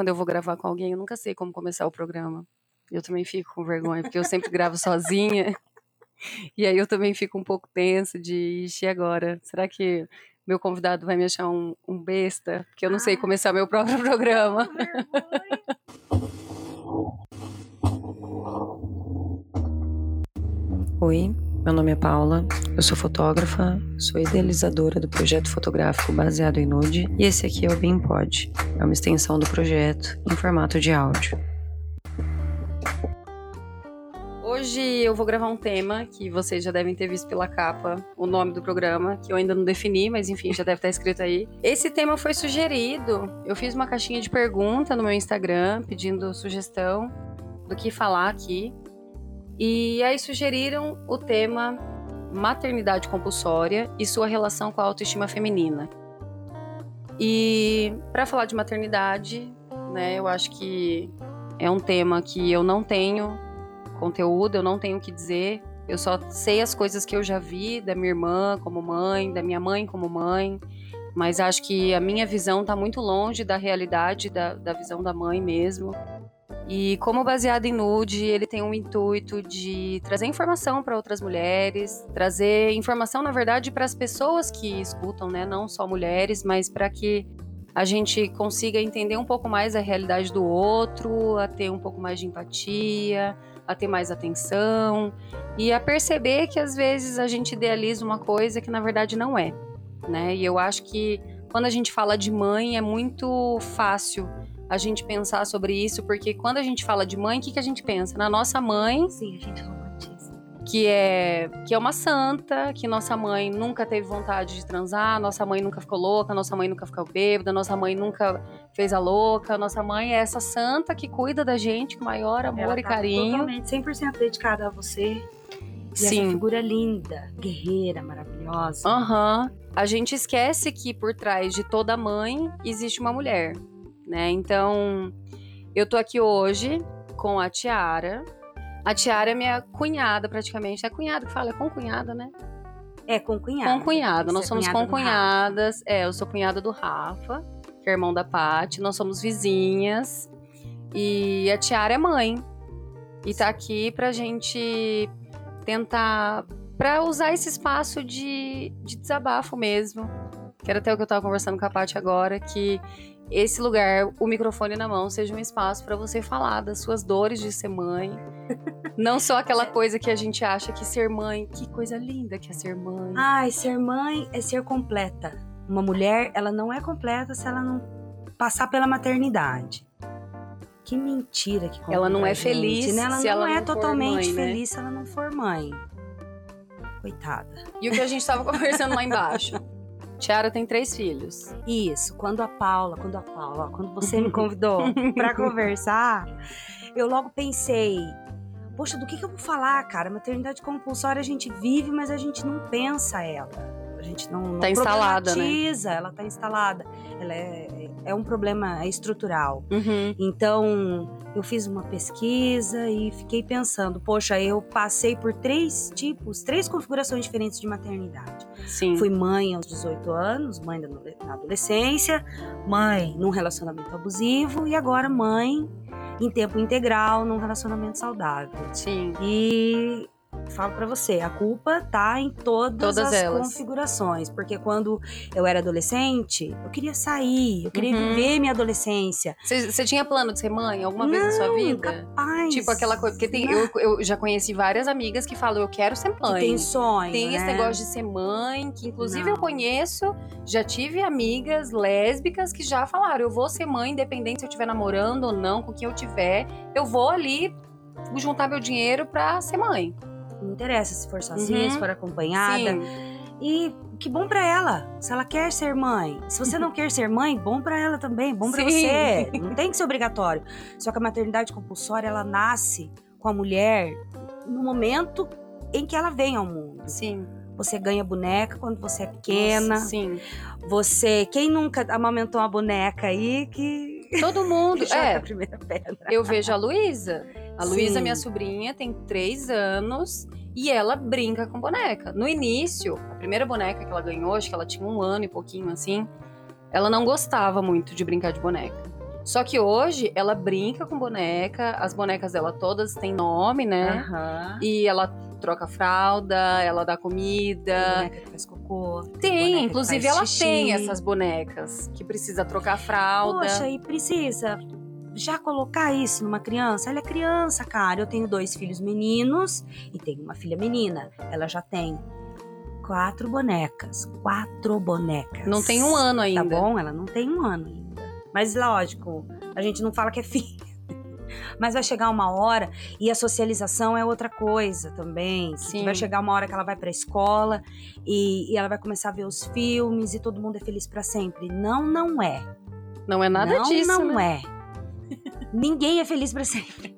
quando eu vou gravar com alguém, eu nunca sei como começar o programa. Eu também fico com vergonha, porque eu sempre gravo sozinha. E aí eu também fico um pouco tensa de, ixi, agora? Será que meu convidado vai me achar um, um besta? Porque eu não sei começar meu próprio programa. Oi, meu nome é Paula, eu sou fotógrafa, sou idealizadora do projeto fotográfico baseado em nude e esse aqui é o BeamPod, é uma extensão do projeto em formato de áudio. Hoje eu vou gravar um tema que vocês já devem ter visto pela capa, o nome do programa, que eu ainda não defini, mas enfim, já deve estar escrito aí. Esse tema foi sugerido. Eu fiz uma caixinha de pergunta no meu Instagram pedindo sugestão do que falar aqui. E aí sugeriram o tema maternidade compulsória e sua relação com a autoestima feminina. E para falar de maternidade, né, eu acho que é um tema que eu não tenho conteúdo, eu não tenho o que dizer. Eu só sei as coisas que eu já vi da minha irmã como mãe, da minha mãe como mãe. Mas acho que a minha visão está muito longe da realidade da, da visão da mãe mesmo. E como baseado em nude, ele tem um intuito de trazer informação para outras mulheres, trazer informação, na verdade, para as pessoas que escutam, né? Não só mulheres, mas para que a gente consiga entender um pouco mais a realidade do outro, a ter um pouco mais de empatia, a ter mais atenção e a perceber que às vezes a gente idealiza uma coisa que na verdade não é, né? E eu acho que quando a gente fala de mãe é muito fácil a gente pensar sobre isso, porque quando a gente fala de mãe, o que, que a gente pensa? Na nossa mãe. Sim, a gente que é que é uma santa, que nossa mãe nunca teve vontade de transar, nossa mãe nunca ficou louca, nossa mãe nunca ficou bêbada, nossa mãe nunca fez a louca, nossa mãe é essa santa que cuida da gente com maior amor Ela e tá carinho. Totalmente 100% dedicada a você. E Sim. essa figura linda, guerreira, maravilhosa. Aham. A gente esquece que por trás de toda mãe existe uma mulher, né? Então, eu tô aqui hoje com a Tiara, a Tiara é minha cunhada, praticamente. É cunhada que fala, é com cunhada, né? É, com cunhada. Com cunhada. Nós Você é somos cunhada com cunhadas. É, eu sou cunhada do Rafa, que é irmão da Paty. Nós somos vizinhas. E a Tiara é mãe. E tá aqui pra gente tentar. pra usar esse espaço de, de desabafo mesmo. Que era até o que eu tava conversando com a Paty agora, que esse lugar, o microfone na mão, seja um espaço pra você falar das suas dores de ser mãe. Não só aquela coisa que a gente acha que ser mãe, que coisa linda que é ser mãe. Ai, ser mãe é ser completa. Uma mulher, ela não é completa se ela não passar pela maternidade. Que mentira que Ela não é gente, feliz né? Ela se não ela é não totalmente mãe, né? feliz se ela não for mãe. Coitada. E o que a gente tava conversando lá embaixo. Tiara tem três filhos. Isso, quando a Paula, quando a Paula, quando você me convidou pra conversar, eu logo pensei, poxa, do que, que eu vou falar, cara? Maternidade compulsória a gente vive, mas a gente não pensa ela. A gente não, não Tá instalada, né? ela tá instalada. Ela é, é um problema estrutural. Uhum. Então, eu fiz uma pesquisa e fiquei pensando, poxa, eu passei por três tipos, três configurações diferentes de maternidade. Sim. Fui mãe aos 18 anos, mãe na adolescência, mãe num relacionamento abusivo e agora mãe em tempo integral num relacionamento saudável. Sim. E falo pra você, a culpa tá em todas, Todas as elas. configurações, porque quando eu era adolescente, eu queria sair, eu queria Uhum. viver minha adolescência. Você tinha plano de ser mãe alguma vez na sua Não, vida? Capaz. Tipo aquela coisa. Porque tem, eu, eu já conheci várias amigas que falam, eu quero ser que mãe. tem sonho, Tem esse né? negócio de ser mãe, que inclusive eu Não. conheço, já tive amigas lésbicas que já falaram, eu vou ser mãe, independente se eu estiver namorando ou não, com quem eu tiver, eu vou ali juntar meu dinheiro pra ser mãe. Não interessa se for sozinha, Uhum. se for acompanhada. Sim. E que bom pra ela, se ela quer ser mãe. Se você não quer ser mãe, bom pra ela também, bom pra Sim. você. Não tem que ser obrigatório. Só que a maternidade compulsória, ela nasce com a mulher no momento em que ela vem ao mundo. Sim. Você ganha boneca quando você é pequena. Nossa, sim. Você, quem nunca amamentou uma boneca aí que Todo mundo. joga a é, primeira pedra? eu vejo a Luísa. A Luísa, minha sobrinha, tem três anos e ela brinca com boneca. No início, a primeira boneca que ela ganhou, acho que ela tinha um ano e pouquinho assim, ela não gostava muito de brincar de boneca. Só que hoje ela brinca com boneca, as bonecas dela todas têm nome, né? Aham. E ela troca fralda, ela dá Tem comida. boneca que faz cocô. Tem, inclusive ela xixi. tem essas bonecas que precisa trocar fralda. Poxa, e precisa já colocar isso numa criança? Ela é criança, cara. Eu tenho dois filhos meninos e tenho uma filha menina. Ela já tem quatro bonecas. Quatro bonecas. Não tem um ano ainda. Tá bom? Ela não tem um ano ainda. Mas lógico, a gente não fala que é filho. Mas vai chegar uma hora e a socialização é outra coisa também. Sim. vai chegar uma hora que ela vai pra escola e, e ela vai começar a ver os filmes e todo mundo é feliz pra sempre. Não, não é. Não é nada não, disso, Não né? é. Ninguém é feliz pra sempre.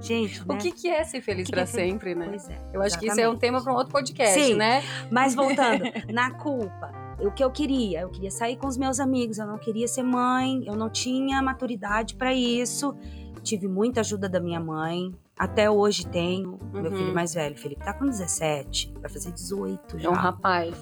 Gente, O né? que, que é ser feliz que é feliz? sempre, né? Pois é. Eu acho que isso é um exatamente. tema para um outro podcast, Sim. né? Mas voltando, na culpa, o que eu queria? Eu queria sair com os meus amigos, eu não queria ser mãe, eu não tinha maturidade pra isso. Tive muita ajuda da minha mãe, até hoje tenho. Meu Uhum. filho mais velho, Felipe, tá com 17, vai fazer 18 É já. um rapaz.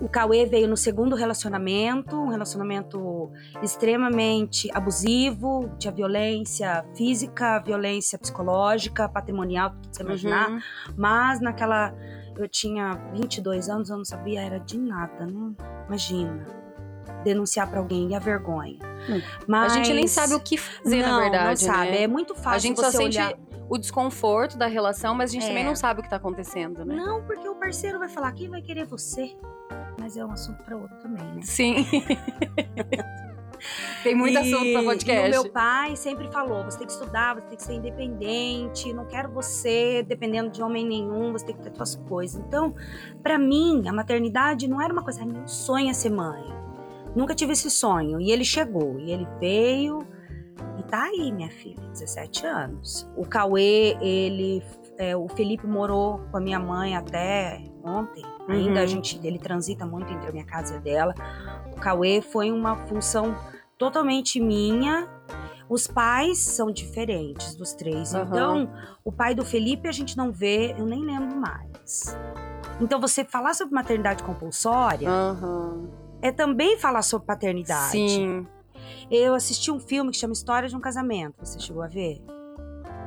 O Cauê veio no segundo relacionamento, um relacionamento extremamente abusivo, tinha violência física, violência psicológica, patrimonial, tudo que você imaginar. Uhum. Mas naquela. Eu tinha 22 anos, eu não sabia, era de nada, né? Imagina. Denunciar pra alguém e a vergonha. Hum. Mas, A gente nem sabe o que fazer, não, na verdade, Não sabe. né? É muito fácil a gente você só sente olhar. O desconforto da relação, mas a gente É. também não sabe o que tá acontecendo, né? Não, porque o parceiro vai falar quem vai querer você. Mas é um assunto pra outro também, né? Sim. Tem muito assunto pra E- podcast. E o meu pai sempre falou: você tem que estudar, você tem que ser independente, não quero você dependendo de homem nenhum, você tem que ter suas coisas. Então, pra mim, a maternidade não era uma coisa, "Ai, meu sonho é ser mãe. Nunca tive esse sonho. E ele chegou, e ele veio, e tá aí, minha filha, 17 anos. O Cauê, ele. é, o Felipe morou com a minha mãe até ontem. Ainda Uhum. a gente, ele transita muito entre a minha casa e a dela. O Cauê foi uma função totalmente minha. Os pais são diferentes dos três. Aham. Então, o pai do Felipe a gente não vê, eu nem lembro mais. Então, você falar sobre maternidade compulsória Aham. é também falar sobre paternidade. Sim. Eu assisti um filme que chama História de um Casamento. Você chegou a ver?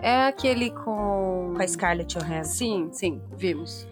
É aquele com. Com a Scarlett Johansson. Sim, sim, vimos.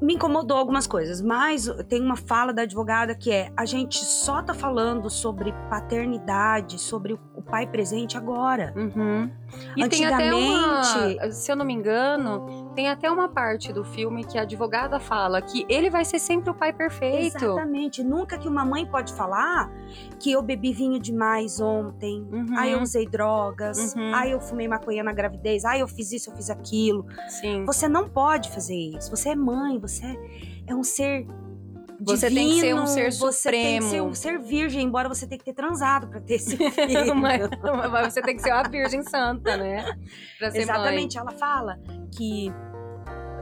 me incomodou algumas coisas, mas tem uma fala da advogada que é: a gente só tá falando sobre paternidade, sobre o pai presente agora. Uhum. E tem até Antigamente- uma, se eu não me engano, tem até uma parte do filme que a advogada fala que ele vai ser sempre o pai perfeito. Exatamente. Nunca que uma mãe pode falar que eu bebi vinho demais ontem. Uhum. Aí eu usei drogas. Uhum. Aí eu fumei maconha na gravidez. Aí eu fiz isso, eu fiz aquilo. Sim. Você não pode fazer isso. Você é mãe, você é um ser. Você tem que ser um divino, ser Você tem que ser supremo. um ser virgem, embora você tenha que ter transado pra ter esse filho. mas, mas você tem que ser uma virgem santa, né? Exatamente, ela fala que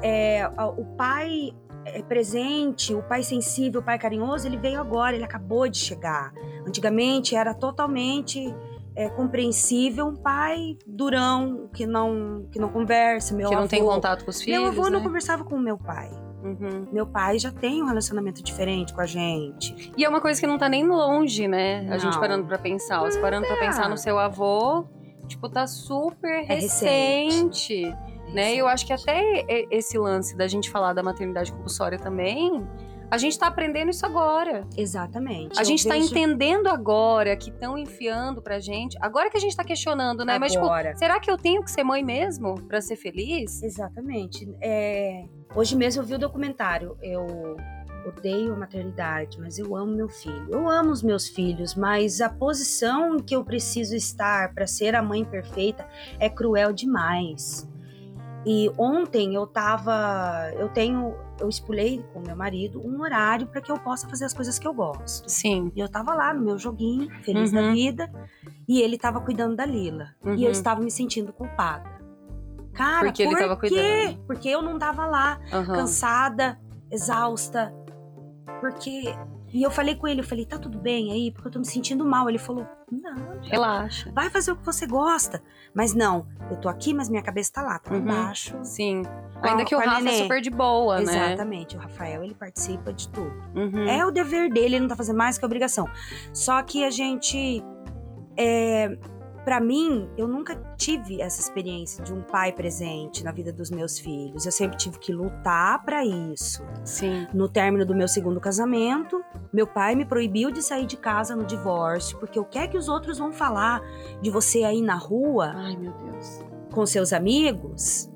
é, o pai é presente, o pai sensível, o pai carinhoso, ele veio agora, ele acabou de chegar. Antigamente era totalmente é, compreensível um pai durão que não que não conversa, meu mãe. Que não avô. tem contato com os filhos, Meu avô né? não conversava com meu pai. Uhum. Meu pai já tem um relacionamento diferente com a gente. E é uma coisa que não tá nem longe, né? A gente Não. parando pra pensar. Você parando pra é. pensar no seu avô, tipo, tá super recente. recente. né? E eu acho que até esse lance da gente falar da maternidade compulsória também, a gente tá aprendendo isso agora. Exatamente. A gente tá vejo entendendo agora que estão enfiando pra gente. Agora que a gente tá questionando, né? Mas, tipo, agora. será que eu tenho que ser mãe mesmo pra ser feliz? Exatamente. É, Hoje mesmo eu vi o documentário. Eu odeio a maternidade, mas eu amo meu filho. Eu amo os meus filhos, mas a posição em que eu preciso estar para ser a mãe perfeita é cruel demais. E ontem eu tava, eu tenho, eu espulhei com meu marido um horário para que eu possa fazer as coisas que eu gosto. Sim. E eu tava lá no meu joguinho, feliz da Uhum. vida, e ele tava cuidando da Lila. E Uhum. eu estava me sentindo culpada. Cara, Porque ele por tava quê? cuidando. Porque eu não tava lá, Aham. cansada, exausta. Porque. E eu falei com ele, eu falei, tá tudo bem aí? Porque eu tô me sentindo mal. Ele falou, não, Relaxa. vai fazer o que você gosta. Mas não, eu tô aqui, mas minha cabeça tá lá, tá Uhum. embaixo. Sim. Com Ainda que o Rafa é super de boa, né? Exatamente, o Rafael, ele participa de tudo. Uhum. É o dever dele, ele não tá fazendo mais que obrigação. Só que a gente é, para mim, eu nunca tive essa experiência de um pai presente na vida dos meus filhos. Eu sempre tive que lutar para isso. Sim. No término do meu segundo casamento, meu pai me proibiu de sair de casa no divórcio, porque o que é que os outros vão falar de você aí na rua? Ai, meu Deus. Com seus amigos?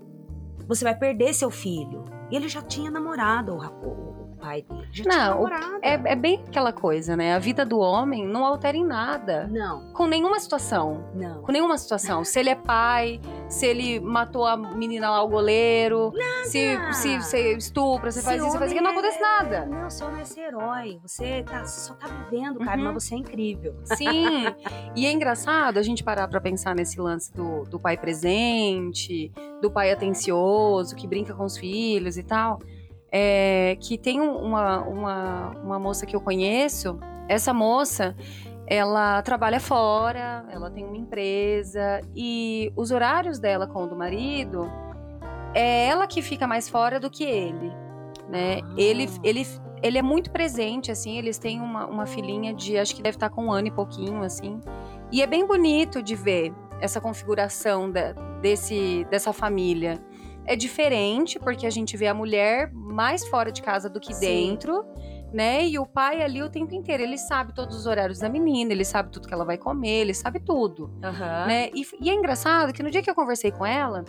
Você vai perder seu filho. E ele já tinha namorado, o, pai dele. Já não, é, é, bem aquela coisa, né? A vida do homem não altera em nada. Não. Com nenhuma situação. Não. Com nenhuma situação. se ele é pai, se ele matou a menina lá, o goleiro. Nada. Se, se você estupra, você faz isso, você faz aquilo, não acontece é... nada. Não, seu homem é esse herói. Você tá, só tá vivendo, cara, uhum. mas você é incrível. Sim. e é engraçado a gente parar pra pensar nesse lance do, do pai presente, do pai atencioso, que brinca com os filhos e tal é, que tem uma, uma, uma moça que eu conheço. Essa moça, ela trabalha fora, ela tem uma empresa e os horários dela com o do marido é ela que fica mais fora do que ele, né? Ah. Ele, ele, ele é muito presente, assim, eles têm uma, uma filhinha de, acho que deve estar com um ano e pouquinho, assim. E é bem bonito de ver essa configuração da, desse, dessa família é diferente, porque a gente vê a mulher mais fora de casa do que Sim. dentro, né? E o pai ali o tempo inteiro, ele sabe todos os horários da menina, ele sabe tudo que ela vai comer, ele sabe tudo, uhum. né? E, e, é engraçado que no dia que eu conversei com ela,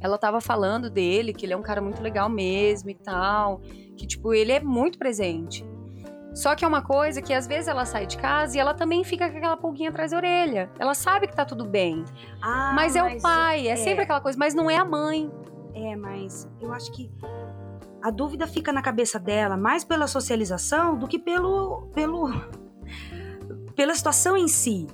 ela tava falando dele, que ele é um cara muito legal mesmo e tal, que tipo, ele é muito presente. Só que é uma coisa que às vezes ela sai de casa e ela também fica com aquela pulguinha atrás da orelha. Ela sabe que tá tudo bem. Ah, mas é mas o pai, é, é sempre aquela coisa, mas não é a mãe. É, mas eu acho que a dúvida fica na cabeça dela mais pela socialização do que pelo pelo pela situação em si.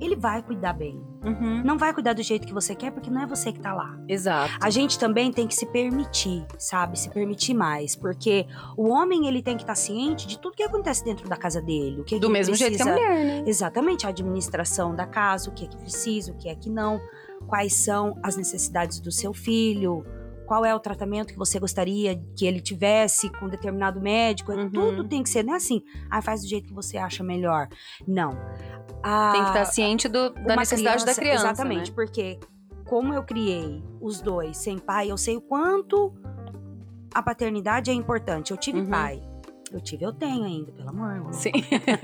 Ele vai cuidar bem. Uhum. Não vai cuidar do jeito que você quer, porque não é você que tá lá. Exato. A gente também tem que se permitir, sabe? Se permitir mais. Porque o homem, ele tem que estar tá ciente de tudo que acontece dentro da casa dele. O que do que mesmo precisa... jeito que a mulher, né? Exatamente. A administração da casa, o que é que precisa, o que é que não. Quais são as necessidades do seu filho qual é o tratamento que você gostaria que ele tivesse com determinado médico. Uhum. Tudo tem que ser, não é assim, ah, faz do jeito que você acha melhor. Não. A, tem que estar ciente do, da necessidade criança, da criança. Exatamente, né? porque como eu criei os dois sem pai, eu sei o quanto a paternidade é importante. Eu tive uhum. pai. Eu tive, eu tenho ainda, pelo amor. Sim.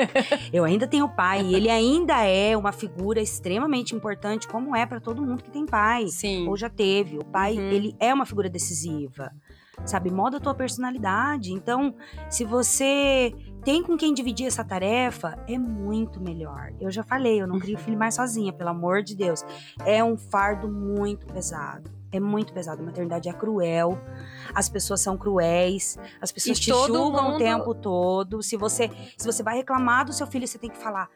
eu ainda tenho pai. E ele ainda é uma figura extremamente importante, como é para todo mundo que tem pai. Sim. Ou já teve. O pai, uhum. ele é uma figura decisiva. Sabe? Moda a tua personalidade. Então, se você tem com quem dividir essa tarefa, é muito melhor. Eu já falei, eu não crio filho mais sozinha, pelo amor de Deus. É um fardo muito pesado. É muito pesado. A maternidade é cruel. As pessoas são cruéis. As pessoas e te julgam mundo... o tempo todo. Se você, se você vai reclamar do seu filho, você tem que falar: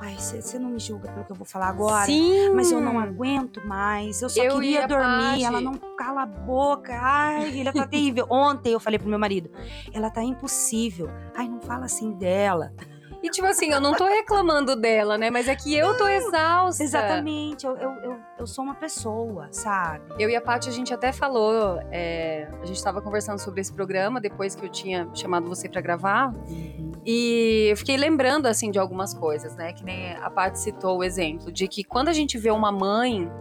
Ai, você não me julga pelo que eu vou falar agora. Sim. Mas eu não aguento mais. Eu só eu queria dormir. Ela não cala a boca. Ai, ela tá terrível. Ontem eu falei pro meu marido: ela tá impossível. Ai, não fala assim dela. E tipo assim, eu não tô reclamando dela, né? Mas é que eu tô exausta. Exatamente, eu, eu, eu, eu sou uma pessoa, sabe? Eu e a Paty, a gente até falou, é, a gente tava conversando sobre esse programa depois que eu tinha chamado você para gravar. Uhum. E eu fiquei lembrando, assim, de algumas coisas, né? Que nem a Paty citou o exemplo de que quando a gente vê uma mãe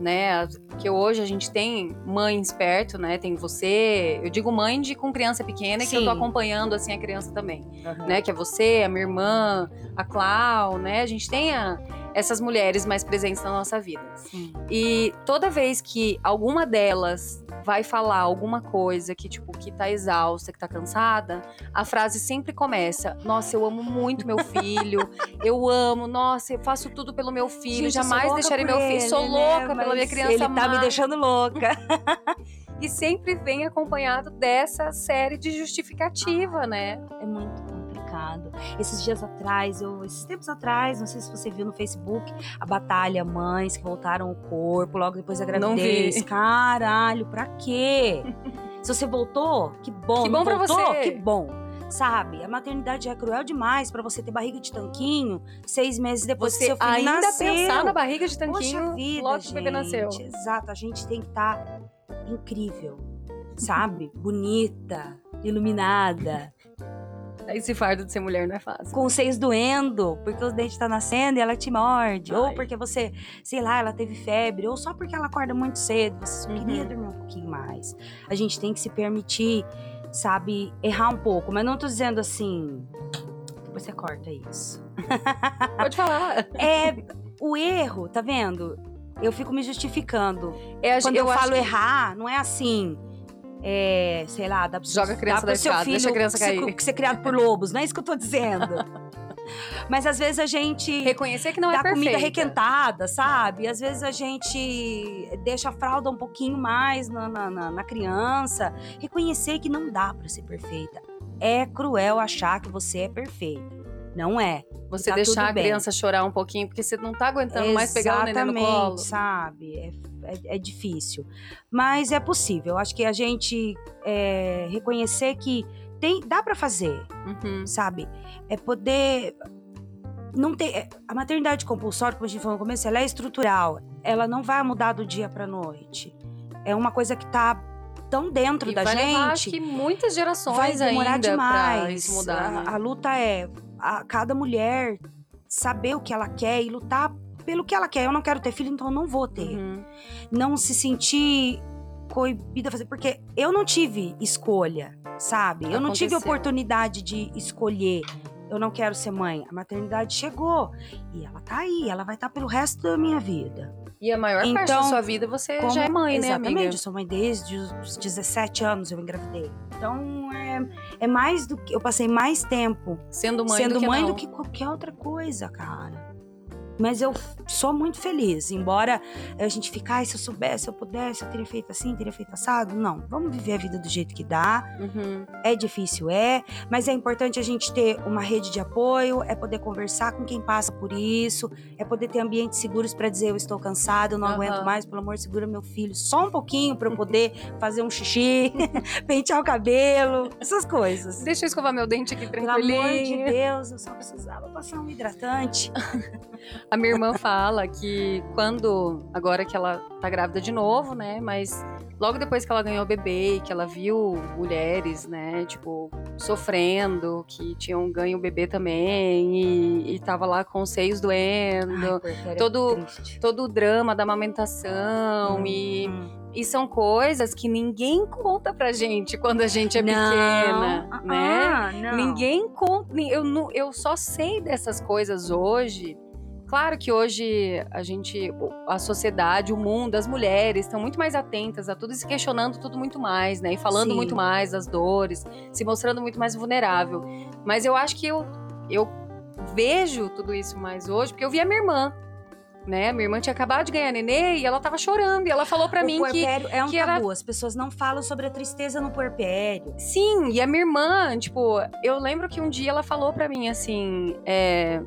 né? Que hoje a gente tem mães perto, né? Tem você, eu digo mãe de com criança pequena, Sim. que eu tô acompanhando assim a criança também, uhum. né? Que é você, a minha irmã, a Clau, né? A gente tem a, essas mulheres mais presentes na nossa vida. Sim. E toda vez que alguma delas vai falar alguma coisa que, tipo, que tá exausta, que tá cansada, a frase sempre começa: Nossa, eu amo muito meu filho, eu amo, nossa, eu faço tudo pelo meu filho, Gente, jamais deixarei meu filho, ele, sou né? louca né? pela minha criança. Ele tá me deixando louca. e sempre vem acompanhado dessa série de justificativa, né? É muito Esses dias atrás, eu, esses tempos atrás, não sei se você viu no Facebook, a batalha mães que voltaram o corpo logo depois da gravidez. Não vi. Caralho, pra quê? se você voltou, que bom. Que bom pra voltou, você. Que bom. Sabe, a maternidade é cruel demais para você ter barriga de tanquinho seis meses depois você que seu filho ainda nasceu. pensar na barriga de tanquinho Poxa vida, logo que o bebê nasceu. Exato, a gente tem que estar tá incrível, sabe? Bonita, iluminada, Esse fardo de ser mulher não é fácil. Com os seios doendo, porque os dentes tá nascendo e ela te morde. Ai. Ou porque você, sei lá, ela teve febre. Ou só porque ela acorda muito cedo. Você só queria Uhum. dormir um pouquinho mais. A gente tem que se permitir, sabe, errar um pouco. Mas não tô dizendo assim. Depois você corta isso. Pode falar. É. O erro, tá vendo? Eu fico me justificando. É, Quando eu, acho falo que- errar, não é assim. É, sei lá, dá Joga a criança dá pro seu escada, filho deixa a criança ser, cair. ser criado por lobos, não é isso que eu tô dizendo. Mas às vezes a gente Reconhecer que não dá é perfeita. comida requentada, sabe? Às vezes a gente deixa a fralda um pouquinho mais na, na, na- na criança. Reconhecer que não dá pra ser perfeita. É cruel achar que você é perfeita. Não é. Você Tá deixar a bem. criança chorar um pouquinho, porque você não tá aguentando mais pegar o neném no Exatamente, colo. sabe? É, é- é difícil. Mas é possível. Acho que a gente é, reconhecer que tem, dá pra fazer, Uhum. sabe? É poder. Não ter. é- A maternidade compulsória, como a gente falou no começo, ela é estrutural. Ela não vai mudar do dia pra noite. É uma coisa que tá tão dentro E da vai gente. levar, acho que muitas gerações vai demorar ainda pra demais. isso mudar. né? A, a luta é a, cada mulher saber o que ela quer e lutar pelo que ela quer. Eu não quero ter filho, então eu não vou ter. Uhum. Não se sentir coibida a fazer, porque eu não tive escolha, sabe? Eu não tive Aconteceu. oportunidade de escolher. Eu não quero ser mãe. A maternidade chegou e ela tá aí, ela vai estar pelo resto da minha vida. E a maior parte da Então, sua vida você Como- já é mãe, né, Exatamente, amiga? eu sou mãe desde os 17 anos eu engravidei. Então é, é mais do que eu passei mais tempo Sendo mãe sendo do que mãe não. do que qualquer outra coisa, cara. Mas eu sou muito feliz, embora a gente fique, ai, se eu soubesse, se eu pudesse, eu teria feito assim, teria feito assado. Não, vamos viver a vida do jeito que dá. Uhum. É difícil, é, mas é importante a gente ter uma rede de apoio, é poder conversar com quem passa por isso, é poder ter ambientes seguros para dizer eu estou cansado, eu não Aham. aguento mais, pelo amor, segura meu filho só um pouquinho para eu poder fazer um xixi, pentear o cabelo, essas coisas. Deixa eu escovar meu dente aqui Pelo amor de. Deus, eu só precisava passar um hidratante. A minha irmã fala que quando, agora que ela tá grávida de novo, né? Mas logo depois que ela ganhou o bebê e que ela viu mulheres, né, tipo, sofrendo, que tinham ganho o bebê também e, e tava lá com os seios doendo. Ai, todo- triste. Todo o drama da amamentação e, Hum. e são coisas que ninguém conta pra gente quando a gente é Não, pequena, ah, né? ah, não. Ninguém conta. Eu, eu só sei dessas coisas hoje. Claro que hoje a gente, a sociedade, o mundo, as mulheres estão muito mais atentas a tudo e se questionando tudo muito mais, né? E falando Sim. muito mais das dores, se mostrando muito mais vulnerável. Mas eu acho que eu, eu vejo tudo isso mais hoje, porque eu vi a minha irmã, né? Minha irmã tinha acabado de ganhar nenê e ela tava chorando. E ela falou pra o mim que é um que era- tabu. As pessoas não falam sobre a tristeza no puerpério. Sim, e a minha irmã, tipo, eu lembro que um dia ela falou pra mim assim: é,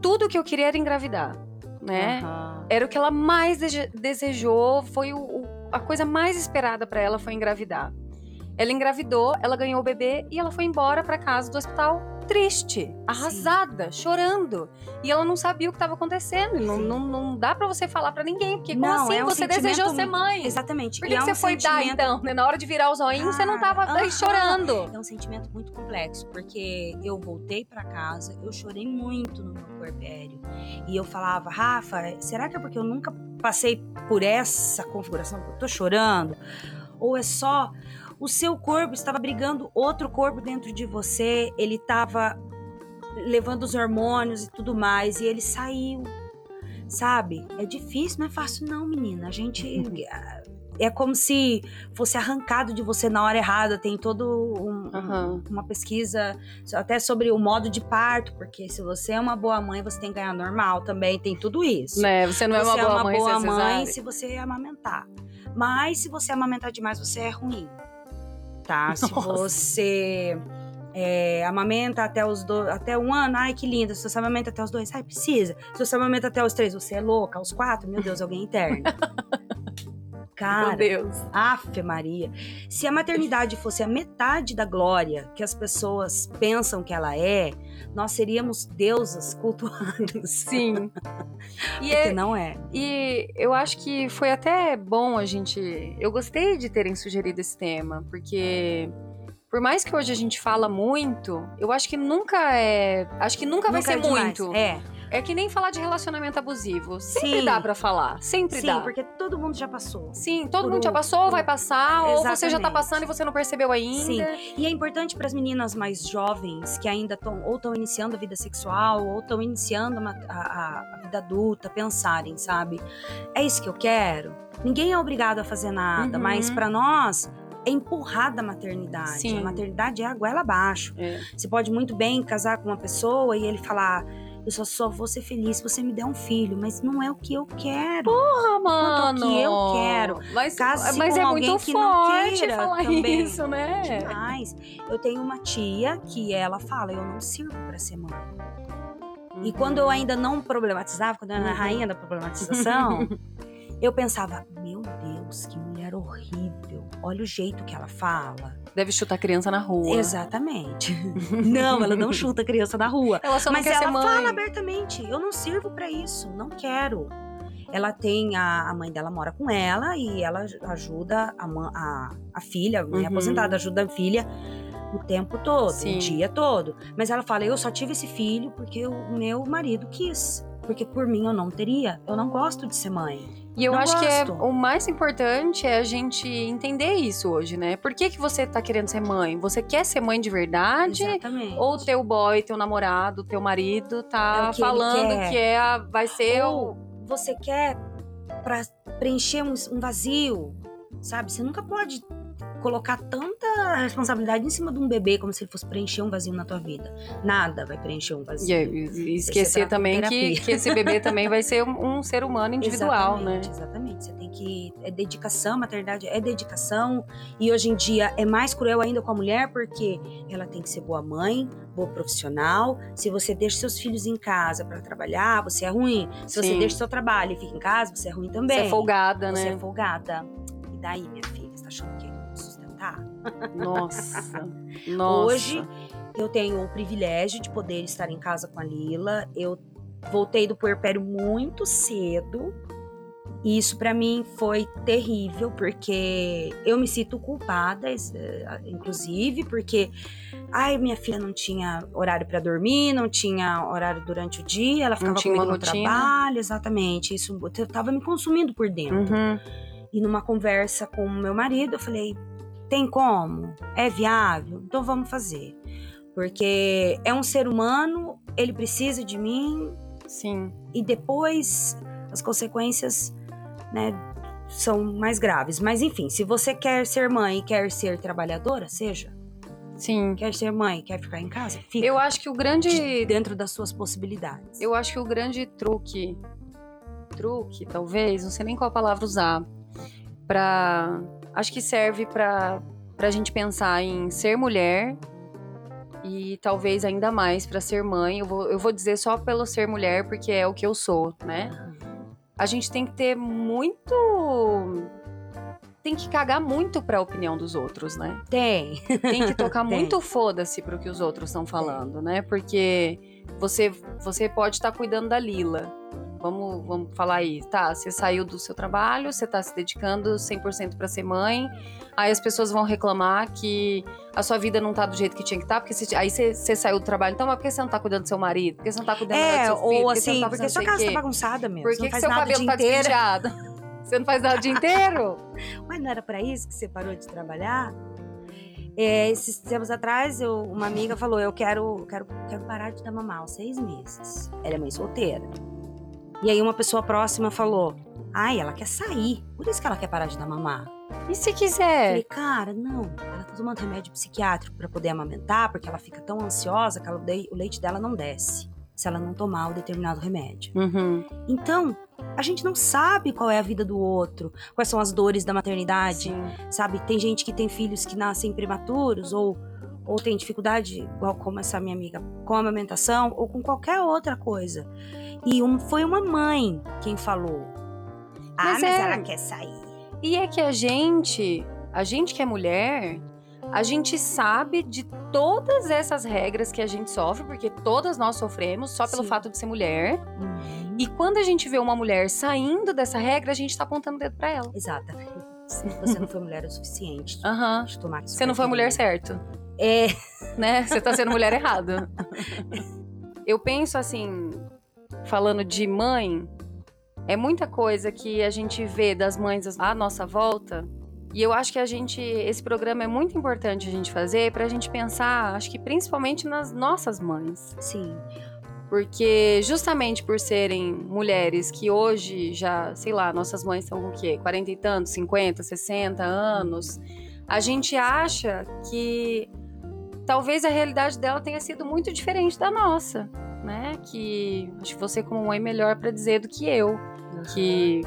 tudo que eu queria era engravidar, né? Aham. Era o que ela mais dese- desejou, foi o, o- a coisa mais esperada pra ela foi engravidar. Ela engravidou, ela ganhou o bebê e ela foi embora pra casa do hospital triste, arrasada, chorando. E ela não sabia o que estava acontecendo. Não, Sim. não, não dá pra você falar pra ninguém, porque como Não, assim é um você desejou ser mãe? Exatamente. Por E que, é que você um foi dar então? né? Na hora de virar os olhinhos, você não tava daí aham. chorando. É um sentimento muito complexo, porque eu voltei pra casa, eu chorei muito no meu puerpério. E eu falava, Rafa, será que é porque eu nunca passei por essa configuração que eu tô chorando? Ou é só o seu corpo estava brigando outro corpo dentro de você, ele estava levando os hormônios e tudo mais, e ele saiu. Sabe? É difícil, não é fácil não, menina. A gente é como se fosse arrancado de você na hora errada. Tem todo um- Aham. uma pesquisa até sobre o modo de parto, porque se você é uma boa mãe, você tem que ganhar normal também. Tem tudo isso. Né? Você não é uma você boa mãe, boa você é mãe cesárea. se você amamentar. Mas se você amamentar demais, você é ruim. Tá? Se Nossa. você é, amamenta até os do, até um ano, ai que lindo. Se você amamenta até os dois, ai precisa. Se você amamenta até os três, você é louca. Aos quatro, meu Deus, alguém interna. Meu Cara, Deus. Afe Maria. Se a maternidade fosse a metade da glória que as pessoas pensam que ela é, nós seríamos deusas cultuadas. Sim. E, Porque é- não é. e eu acho que foi até bom a gente. Eu gostei de terem sugerido esse tema, porque por mais que hoje a gente fala muito, eu acho que nunca é. Acho que nunca, vai Nunca ser é muito. É, É que nem falar de relacionamento abusivo. Sempre Sim. dá pra falar. Sempre sim, dá. porque todo mundo já passou. Sim, todo por mundo já passou, vai passar, ou você já tá Exatamente. passando e você não percebeu ainda. Sim. E é importante para as meninas mais jovens que ainda estão ou estão iniciando a vida sexual ou estão iniciando uma- a, a- vida adulta pensarem, sabe? É isso que eu quero. Ninguém é obrigado a fazer nada, Uhum. mas para nós é empurrada a maternidade. Sim. A maternidade é a goela abaixo. É. Você pode muito bem casar com uma pessoa e ele falar: eu só, só vou ser feliz se você me der um filho, mas não é o que eu quero. Ah, Quanto que eu quero. Mas, Case mas com é alguém muito que não forte queira falar também. isso, né? Demais. Eu tenho uma tia que ela fala: eu não sirvo para ser mãe. E quando eu ainda não problematizava, quando eu era Uhum. rainha da problematização, eu pensava: meu Deus, que mulher horrível. Olha o jeito que ela fala. Deve chutar criança na rua. Exatamente. não, ela não chuta a criança na rua. Ela só não Mas quer ela fala abertamente: eu não sirvo pra isso, não quero. Ela tem, a, a mãe dela mora com ela e ela ajuda a, a, a filha, Uhum. aposentada, ajuda a filha o tempo todo, Sim. o dia todo. Mas ela fala: eu só tive esse filho porque o meu marido quis. Porque por mim eu não teria. Eu não gosto de ser mãe. E eu Não acho que é, gosto. o mais importante é a gente entender isso hoje, né? Por que, que você tá querendo ser mãe? Você quer ser mãe de verdade? Exatamente. Ou teu boy, teu namorado, teu marido tá É o que falando que é, a- vai ser o. Ou você quer pra preencher um, um vazio, sabe? Você nunca pode colocar tanta responsabilidade em cima de um bebê como se ele fosse preencher um vazio na tua vida. Nada vai preencher um vazio. E, esquecer também que, que esse bebê também vai ser um, um ser humano individual, exatamente, né? Exatamente. Você tem que. É dedicação, maternidade é dedicação. E hoje em dia é mais cruel ainda com a mulher, porque ela tem que ser boa mãe, boa profissional. Se você deixa seus filhos em casa para trabalhar, você é ruim. Se você Sim. deixa seu trabalho e fica em casa, você é ruim também. Você é folgada, Você né? é folgada. E daí, minha filha, você tá achando que sustentar? Nossa. Nossa. Hoje, eu tenho o privilégio de poder estar em casa com a Lila. Eu voltei do puerpério muito cedo. E isso pra mim foi terrível, porque eu me sinto culpada, eh, inclusive, porque ai, minha filha não tinha horário pra dormir, não tinha horário durante o dia, ela ficava comigo no rotina. trabalho, exatamente. Isso eu tava me consumindo por dentro. Uhum. E numa conversa com o meu marido, eu falei: tem como? É viável? Então vamos fazer. Porque é um ser humano, ele precisa de mim Sim. e depois as consequências, né, são mais graves. Mas enfim, se você quer ser mãe e quer ser trabalhadora, seja. Sim. Quer ser mãe, quer ficar em casa, fica. Eu acho que o grande. dentro das suas possibilidades. Eu acho que o grande truque. Truque, talvez, não sei nem qual palavra usar. Pra. Acho que serve pra, pra gente pensar em ser mulher. E talvez ainda mais pra ser mãe. Eu vou, eu vou dizer só pelo ser mulher, porque é o que eu sou, né? A gente tem que ter muito. Tem que cagar muito pra opinião dos outros, né? Tem. tem que tocar Tem. muito foda-se pro que os outros estão falando, né? Porque você, você pode estar cuidando da Lila. Vamos, vamos falar aí, tá? Você saiu do seu trabalho, você tá se dedicando 100% pra ser mãe. Aí as pessoas vão reclamar que a sua vida não tá do jeito que tinha que estar, porque você- aí você, você saiu do trabalho. Então, mas por que você não tá cuidando do seu marido? Por que você não tá cuidando do É, seu filho? ou Por que assim, tá porque fazendo sua casa tá bagunçada mesmo. Por você que, não que faz seu nada o cabelo tá despenteado? Você não faz nada o dia inteiro? Mas não era pra isso que você parou de trabalhar? É, esses tempos atrás, eu- uma amiga falou: Eu quero, quero, quero parar de dar mamar aos seis meses. Ela é mãe solteira. E aí, uma pessoa próxima falou: Ai, ela quer sair. Por isso que ela quer parar de dar mamar. E se Eu quiser? falei, cara, não. Ela tá tomando remédio psiquiátrico pra poder amamentar, porque ela fica tão ansiosa que ela- o leite dela não desce. Se ela não tomar o determinado remédio. Uhum. Então, a gente não sabe qual é a vida do outro, quais são as dores da maternidade Sim. sabe? Tem gente que tem filhos que nascem prematuros ou, ou tem dificuldade, igual como essa minha amiga, com a amamentação ou com qualquer outra coisa. E um, foi uma mãe quem falou. Ah, Mas mas, é- ela quer sair. E é que a gente, a gente que é mulher, a gente sabe de todas essas regras que a gente sofre, porque todas nós sofremos só pelo Sim. fato de ser mulher. Uhum. E quando a gente vê uma mulher saindo dessa regra, a gente tá apontando o dedo pra ela. Exata. Você não foi mulher o suficiente. Aham. isso Você não foi mulher certa, É, né? Você tá sendo mulher errada. Eu penso assim, falando de mãe, é muita coisa que a gente vê das mães à nossa volta. E eu acho que a gente, esse programa é muito importante a gente fazer pra gente pensar, acho que principalmente nas nossas mães. sim. Porque justamente por serem mulheres que hoje já, sei lá, nossas mães estão com o quê? 40 e tantos, 50, 60 anos. A gente acha que talvez a realidade dela tenha sido muito diferente da nossa, né? Que acho que você como mãe é melhor pra dizer do que eu, que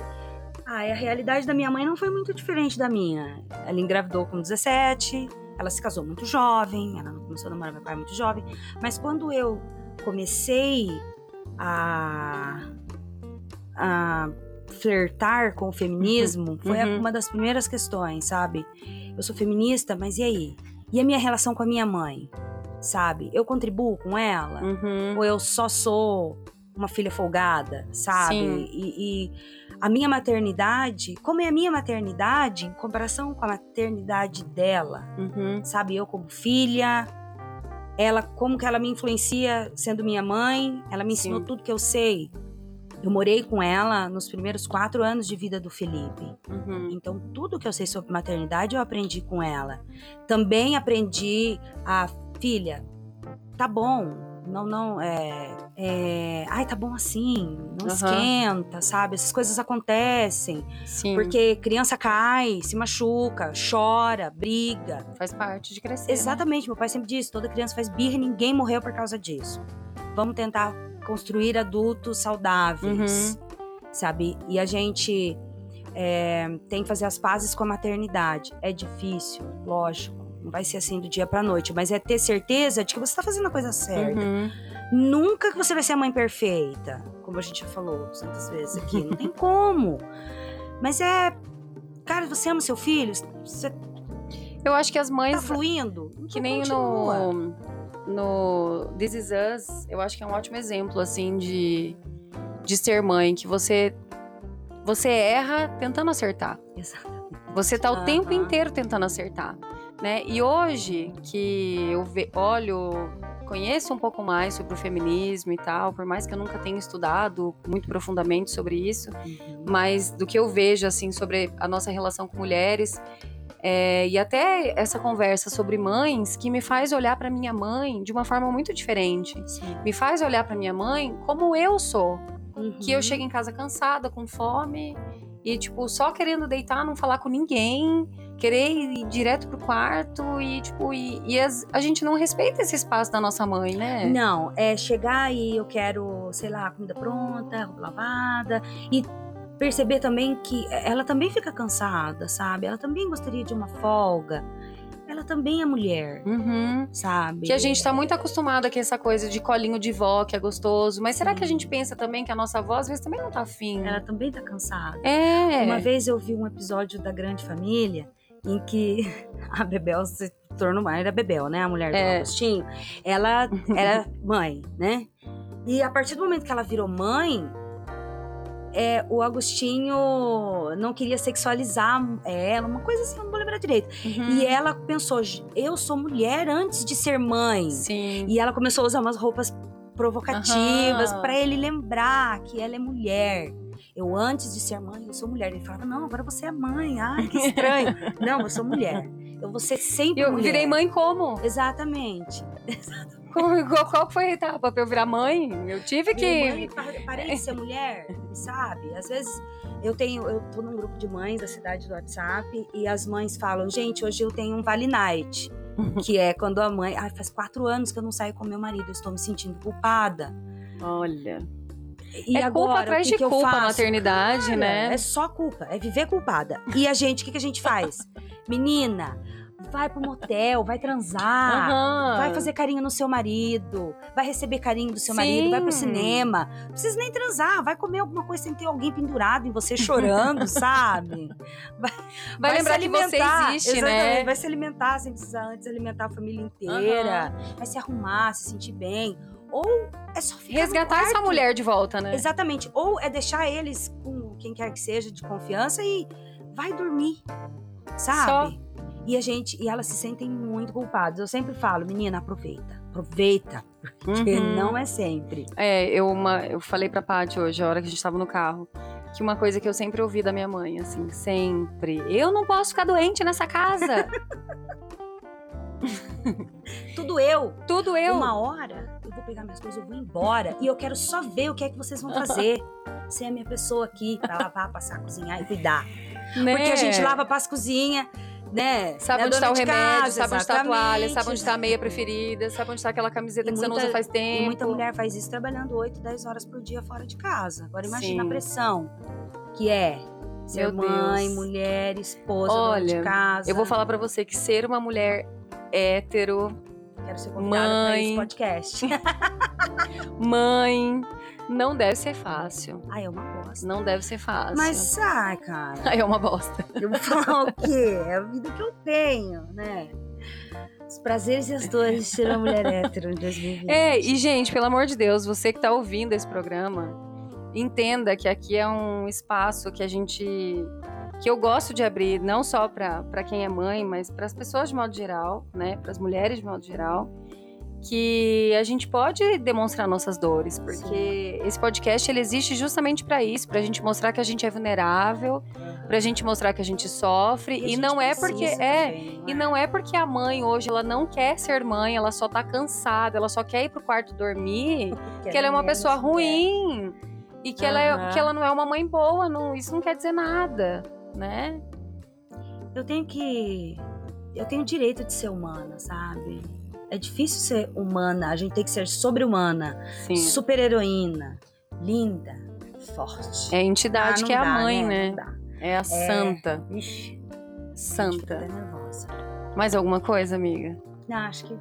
Ah, a realidade da minha mãe não foi muito diferente da minha. Ela engravidou com 17, ela se casou muito jovem, ela não começou a namorar meu pai muito jovem. Mas quando eu comecei a, a flertar com o feminismo, foi Uhum. uma das primeiras questões, sabe? Eu sou feminista, mas e aí? E a minha relação com a minha mãe, sabe? Eu contribuo com ela? uhum, ou eu só sou uma filha folgada, sabe? E, e a minha maternidade, como é a minha maternidade em comparação com a maternidade dela, uhum, sabe? Eu como filha, ela como que ela me influencia sendo minha mãe, ela me ensinou Sim. tudo que eu sei. Eu morei com ela nos primeiros quatro anos de vida do Felipe. uhum. Então, tudo que eu sei sobre maternidade eu aprendi com ela. Também aprendi a filha, tá bom, não, não, é, é, ai, tá bom assim, não Aham. esquenta, sabe? Essas coisas acontecem. Sim, Porque criança cai, se machuca, chora, briga. faz parte de crescer. né? Exatamente, meu pai sempre disse: toda criança faz birra e ninguém morreu por causa disso. Vamos tentar construir adultos saudáveis, sabe? E a gente é, tem que fazer as pazes com a maternidade. É difícil, lógico. Não vai ser assim do dia pra noite, mas é ter certeza de que você tá fazendo a coisa certa. Uhum. Nunca que você vai ser a mãe perfeita, como a gente já falou tantas vezes aqui. Não tem como. Mas é. Cara, você ama seu filho? Você Eu acho que as tá mães fluindo? Que Então nem continua. no, no This Is Us, eu acho que é um ótimo exemplo, assim, de, de ser mãe, que você, você erra tentando acertar. Exatamente. Você tá o tempo Aham. inteiro tentando acertar, né? E hoje que eu ve- olho, conheço um pouco mais sobre o feminismo e tal, por mais que eu nunca tenha estudado muito profundamente sobre isso, Uhum. mas do que eu vejo assim sobre a nossa relação com mulheres é, e até essa conversa sobre mães que me faz olhar para minha mãe de uma forma muito diferente. Sim. Me faz olhar para minha mãe como eu sou, que eu Uhum. chego em casa cansada, com fome e tipo só querendo deitar, não falar com ninguém, querer ir direto pro quarto e tipo e, e as- a gente não respeita esse espaço da nossa mãe, né? Não, é chegar e eu quero, sei lá, comida pronta, roupa lavada e perceber também que ela também fica cansada, sabe? Ela também gostaria de uma folga. Ela também é mulher, Uhum. sabe? Que a gente tá muito acostumado com essa coisa de colinho de vó, que é gostoso. Mas será que a gente pensa também que a nossa avó às vezes também não tá afim? Ela também tá cansada. É. Uma vez eu vi um episódio da Grande Família em que a Bebel se tornou mãe, era Bebel, né? A mulher do É. Agostinho. Ela era mãe, né? E a partir do momento que ela virou mãe, é, o Agostinho não queria sexualizar ela, uma coisa assim, eu não vou lembrar direito. Uhum. E ela pensou, eu sou mulher antes de ser mãe. Sim. E ela começou a usar umas roupas provocativas Aham. pra ele lembrar que ela é mulher. Eu, antes de ser mãe, eu sou mulher. Ele falava, não, agora você é mãe. Ai, que estranho. não, eu sou mulher. Eu vou ser sempre Eu mulher. virei mãe como? Exatamente. Qual, qual- qual foi a etapa pra eu virar mãe? Eu tive que. Mãe, pa- parei de ser mulher, sabe? Às vezes eu tenho, eu tô num grupo de mães da cidade do WhatsApp e as mães falam, gente, hoje eu tenho um Vale Night. que é quando a mãe. Ai, faz quatro anos que eu não saio com meu marido, eu estou me sentindo culpada. Olha. E é agora, culpa atrás que de que culpa faço? maternidade, Cara, né? É só culpa, é viver culpada. E a gente, o que, que a gente faz? Menina, vai pro motel, vai transar. Aham. Vai fazer carinho no seu marido, vai receber carinho do seu marido, vai pro Sim. cinema. Não precisa nem transar, vai comer alguma coisa sem ter alguém pendurado em você chorando, sabe? Vai, lembrar se que você alimentar, existe, exatamente, né? Vai se alimentar sem precisar antes alimentar a família inteira, vai se arrumar, se sentir bem. Ou é só ficar Resgatar essa mulher de volta, né? Exatamente. Ou é deixar eles com quem quer que seja de confiança e vai dormir, sabe? Só. E a gente, e elas se sentem muito culpadas. Eu sempre falo, menina, aproveita, aproveita, porque uhum. não é sempre. É, eu, uma, eu falei pra Paty hoje, a hora que a gente tava no carro, que uma coisa que eu sempre ouvi da minha mãe, assim, sempre. Eu não posso ficar doente nessa casa. Tudo eu. Tudo eu. Uma hora eu vou pegar minhas coisas, eu vou embora. E eu quero só ver o que é que vocês vão fazer. Você é a minha pessoa aqui pra lavar, passar, cozinhar e cuidar. Né? Porque a gente lava, passa, cozinha né? Sabe onde está o remédio, casa, sabe onde está a toalha, sabe onde está a meia preferida, sabe onde está aquela camiseta que muita, você não usa faz tempo. muita mulher faz isso trabalhando 8, 10 horas por dia fora de casa. Agora imagina Sim. a pressão que é ser Meu mãe, Deus. mulher, esposa, Olha, de casa. Eu vou falar para você que ser uma mulher hétero, Quero ser mãe, pra esse podcast. mãe, não deve ser fácil. Ai, é uma bosta. Não deve ser fácil. Mas sai, cara. Ai, é uma bosta. Eu vou falar o quê? É a vida que eu tenho, né? Os prazeres e as dores de ser uma mulher hétero em 2020. É, e gente, pelo amor de Deus, você que tá ouvindo esse programa, entenda que aqui é um espaço que a gente que eu gosto de abrir não só para quem é mãe, mas para as pessoas de modo geral, né, para as mulheres de modo geral que a gente pode demonstrar nossas dores, porque Sim. esse podcast ele existe justamente para isso, para a gente mostrar que a gente é vulnerável, para a gente mostrar que a gente sofre e, e não é porque é também, e não é porque a mãe hoje ela não quer ser mãe, ela só tá cansada, ela só quer ir pro quarto dormir, que ela é uma pessoa ruim e que uhum. ela é, que ela não é uma mãe boa, não, isso não quer dizer nada, né? Eu tenho que eu tenho o direito de ser humana, sabe? É difícil ser humana, a gente tem que ser sobre-humana, super-heroína, linda, forte. É a entidade ah, que é a mãe, né? né? É a é... santa. Ixi, santa. Mais alguma coisa, amiga? Não, acho que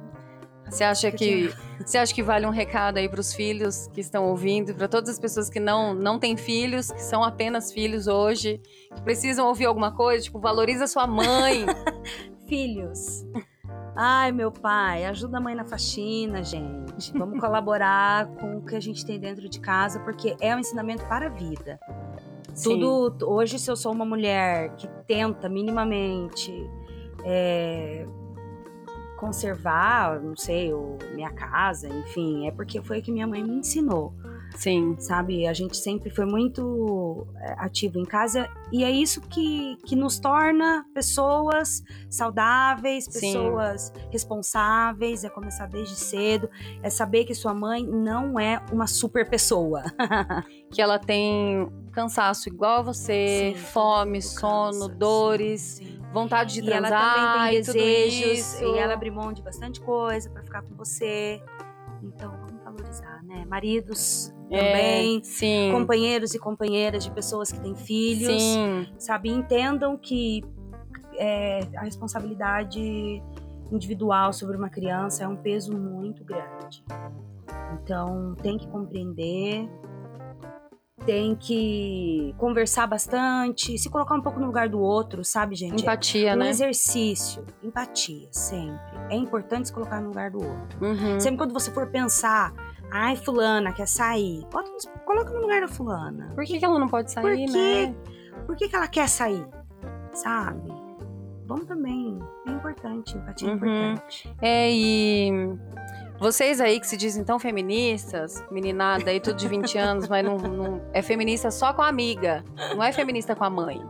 você acha que você acha que vale um recado aí para os filhos que estão ouvindo, para todas as pessoas que não não têm filhos, que são apenas filhos hoje, que precisam ouvir alguma coisa, tipo valoriza sua mãe. filhos. Ai, meu pai, ajuda a mãe na faxina, gente. Vamos colaborar com o que a gente tem dentro de casa, porque é um ensinamento para a vida. Sim. Tudo. Hoje, se eu sou uma mulher que tenta minimamente é, conservar, não sei, minha casa, enfim, é porque foi o que minha mãe me ensinou. Sim. Sabe? A gente sempre foi muito é, ativo em casa e é isso que, que nos torna pessoas saudáveis, pessoas Sim. responsáveis. É começar desde cedo, é saber que sua mãe não é uma super pessoa. que ela tem cansaço igual a você, Sim, fome, sono, dores. Sim. Vontade de e transar, ela também tem desejos, e ela abre mão de bastante coisa para ficar com você. Então, valorizar, né? Maridos, também. É, sim. Companheiros e companheiras de pessoas que têm filhos. Sim. Sabe? Entendam que é, a responsabilidade individual sobre uma criança é um peso muito grande. Então, tem que compreender, tem que conversar bastante, se colocar um pouco no lugar do outro, sabe, gente? Empatia, um né? Um exercício, empatia, sempre. É importante se colocar no lugar do outro. Uhum. Sempre quando você for pensar Ai, fulana quer sair. Bota, coloca no lugar da fulana. Por que, que ela não pode sair, Por né? Por que, que ela quer sair? Sabe? Vamos também. É importante, empatia é uhum. importante. É, e vocês aí que se dizem tão feministas, meninada aí, tudo de 20 anos, mas não, não, é feminista só com a amiga, não é feminista com a mãe,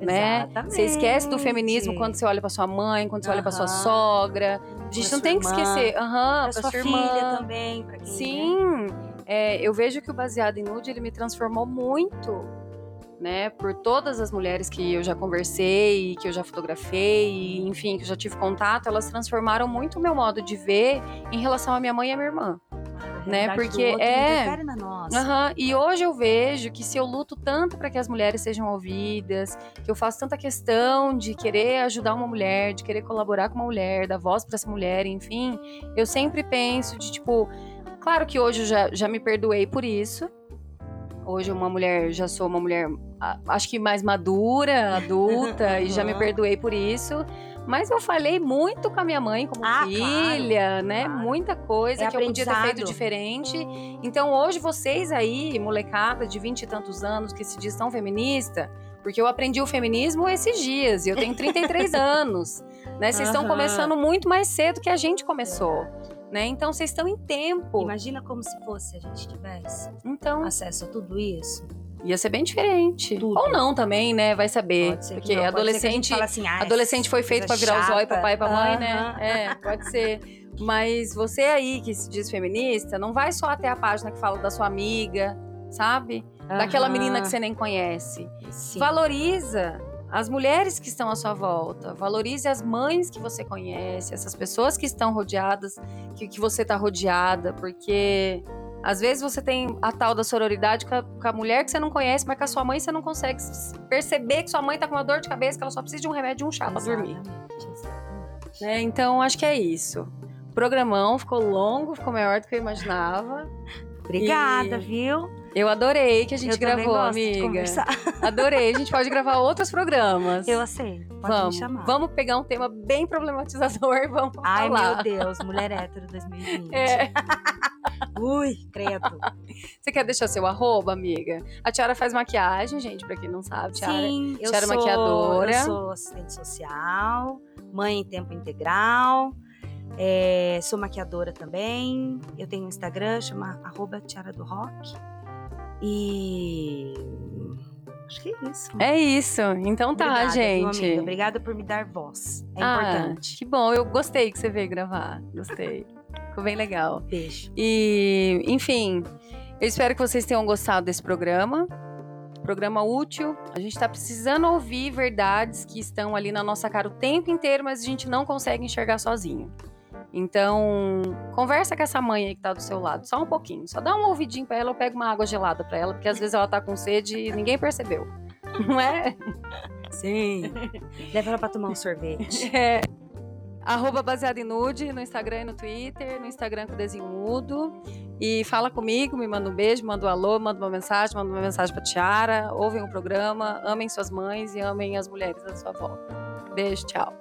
né? Exatamente. Você esquece do feminismo quando você olha para sua mãe, quando você olha para sua sogra. A gente não tem que esquecer. Aham, uhum, pra sua filha irmã. também. Pra quem, Sim, é, eu vejo que o Baseado em Nude, ele me transformou muito né, por todas as mulheres que eu já conversei, que eu já fotografei, enfim, que eu já tive contato, elas transformaram muito o meu modo de ver em relação à minha mãe e à minha irmã. Né? Porque é. Uhum. E hoje eu vejo que se eu luto tanto para que as mulheres sejam ouvidas, que eu faço tanta questão de querer ajudar uma mulher, de querer colaborar com uma mulher, dar voz para essa mulher, enfim, eu sempre penso de tipo, claro que hoje eu já, já me perdoei por isso, Hoje uma mulher, já sou uma mulher, acho que mais madura, adulta, e já me perdoei por isso. Mas eu falei muito com a minha mãe como Ah, filha, claro, né? claro. Muita coisa É que eu podia ter feito diferente. Então hoje vocês aí, molecada de 20 e tantos anos que se diz tão feminista, porque eu aprendi o feminismo esses dias e eu tenho 33 anos, né? Vocês estão Aham. começando muito mais cedo que a gente começou, né? Então vocês estão em tempo. Imagina como se fosse se a gente tivesse Então acesso a tudo isso. ia ser bem diferente. Tudo. Ou não também, né? Vai saber. Pode ser que porque não, adolescente assim, ah, Adolescente foi feito pra coisa virar o zóio pra pai e pra mãe, né? É, pode ser. Mas você aí que se diz feminista, não vai só até a página que fala da sua amiga, sabe? Daquela menina que você nem conhece. Sim. Valoriza as mulheres que estão à sua volta. Valorize as mães que você conhece, essas pessoas que estão rodeadas, que, que você tá rodeada, porque às vezes você tem a tal da sororidade com a, com a mulher que você não conhece, mas com a sua mãe você não consegue perceber que sua mãe tá com uma dor de cabeça, que ela só precisa de um remédio e um chá pra dormir. Exatamente, né? Então acho que é isso. O programão ficou longo, ficou maior do que eu imaginava. Obrigada, E- viu? Eu adorei que a gente eu gravou, amiga. conversar. Adorei. A gente pode gravar outros programas. Eu aceito. Pode vamos, me chamar. vamos pegar um tema bem problematizador e vamos Ai, falar. meu Deus, mulher hétero 2020. É. Ui, credo. Você quer deixar seu arroba, amiga? A Tiara faz maquiagem, gente, pra quem não sabe. Tiara. Sim, eu Tiara sou, maquiadora. eu sou assistente social, mãe em tempo integral, é, sou maquiadora também. Eu tenho um Instagram, chama arroba Tiara do Rock. E acho que é isso. É isso. Então tá, Obrigada, gente. Obrigada por me dar voz. É Ah, importante. Que bom. Eu gostei que você veio gravar. Gostei. Ficou bem legal. Beijo. E, enfim, eu espero que vocês tenham gostado desse programa. Programa útil. A gente tá precisando ouvir verdades que estão ali na nossa cara o tempo inteiro, mas a gente não consegue enxergar sozinho. Então, conversa com essa mãe aí que tá do seu lado, só um pouquinho. Só dá um ouvidinho pra ela, eu pego uma água gelada pra ela, porque às vezes ela tá com sede e ninguém percebeu. Não é? Sim. Leva ela pra tomar um sorvete. É. Arroba baseado em nude no Instagram e no Twitter, no Instagram com desenho mudo. E fala comigo, me manda um beijo, manda um alô, manda uma mensagem, manda uma mensagem pra Tiara. Ouvem o programa, amem suas mães e amem as mulheres à sua volta. Beijo, tchau.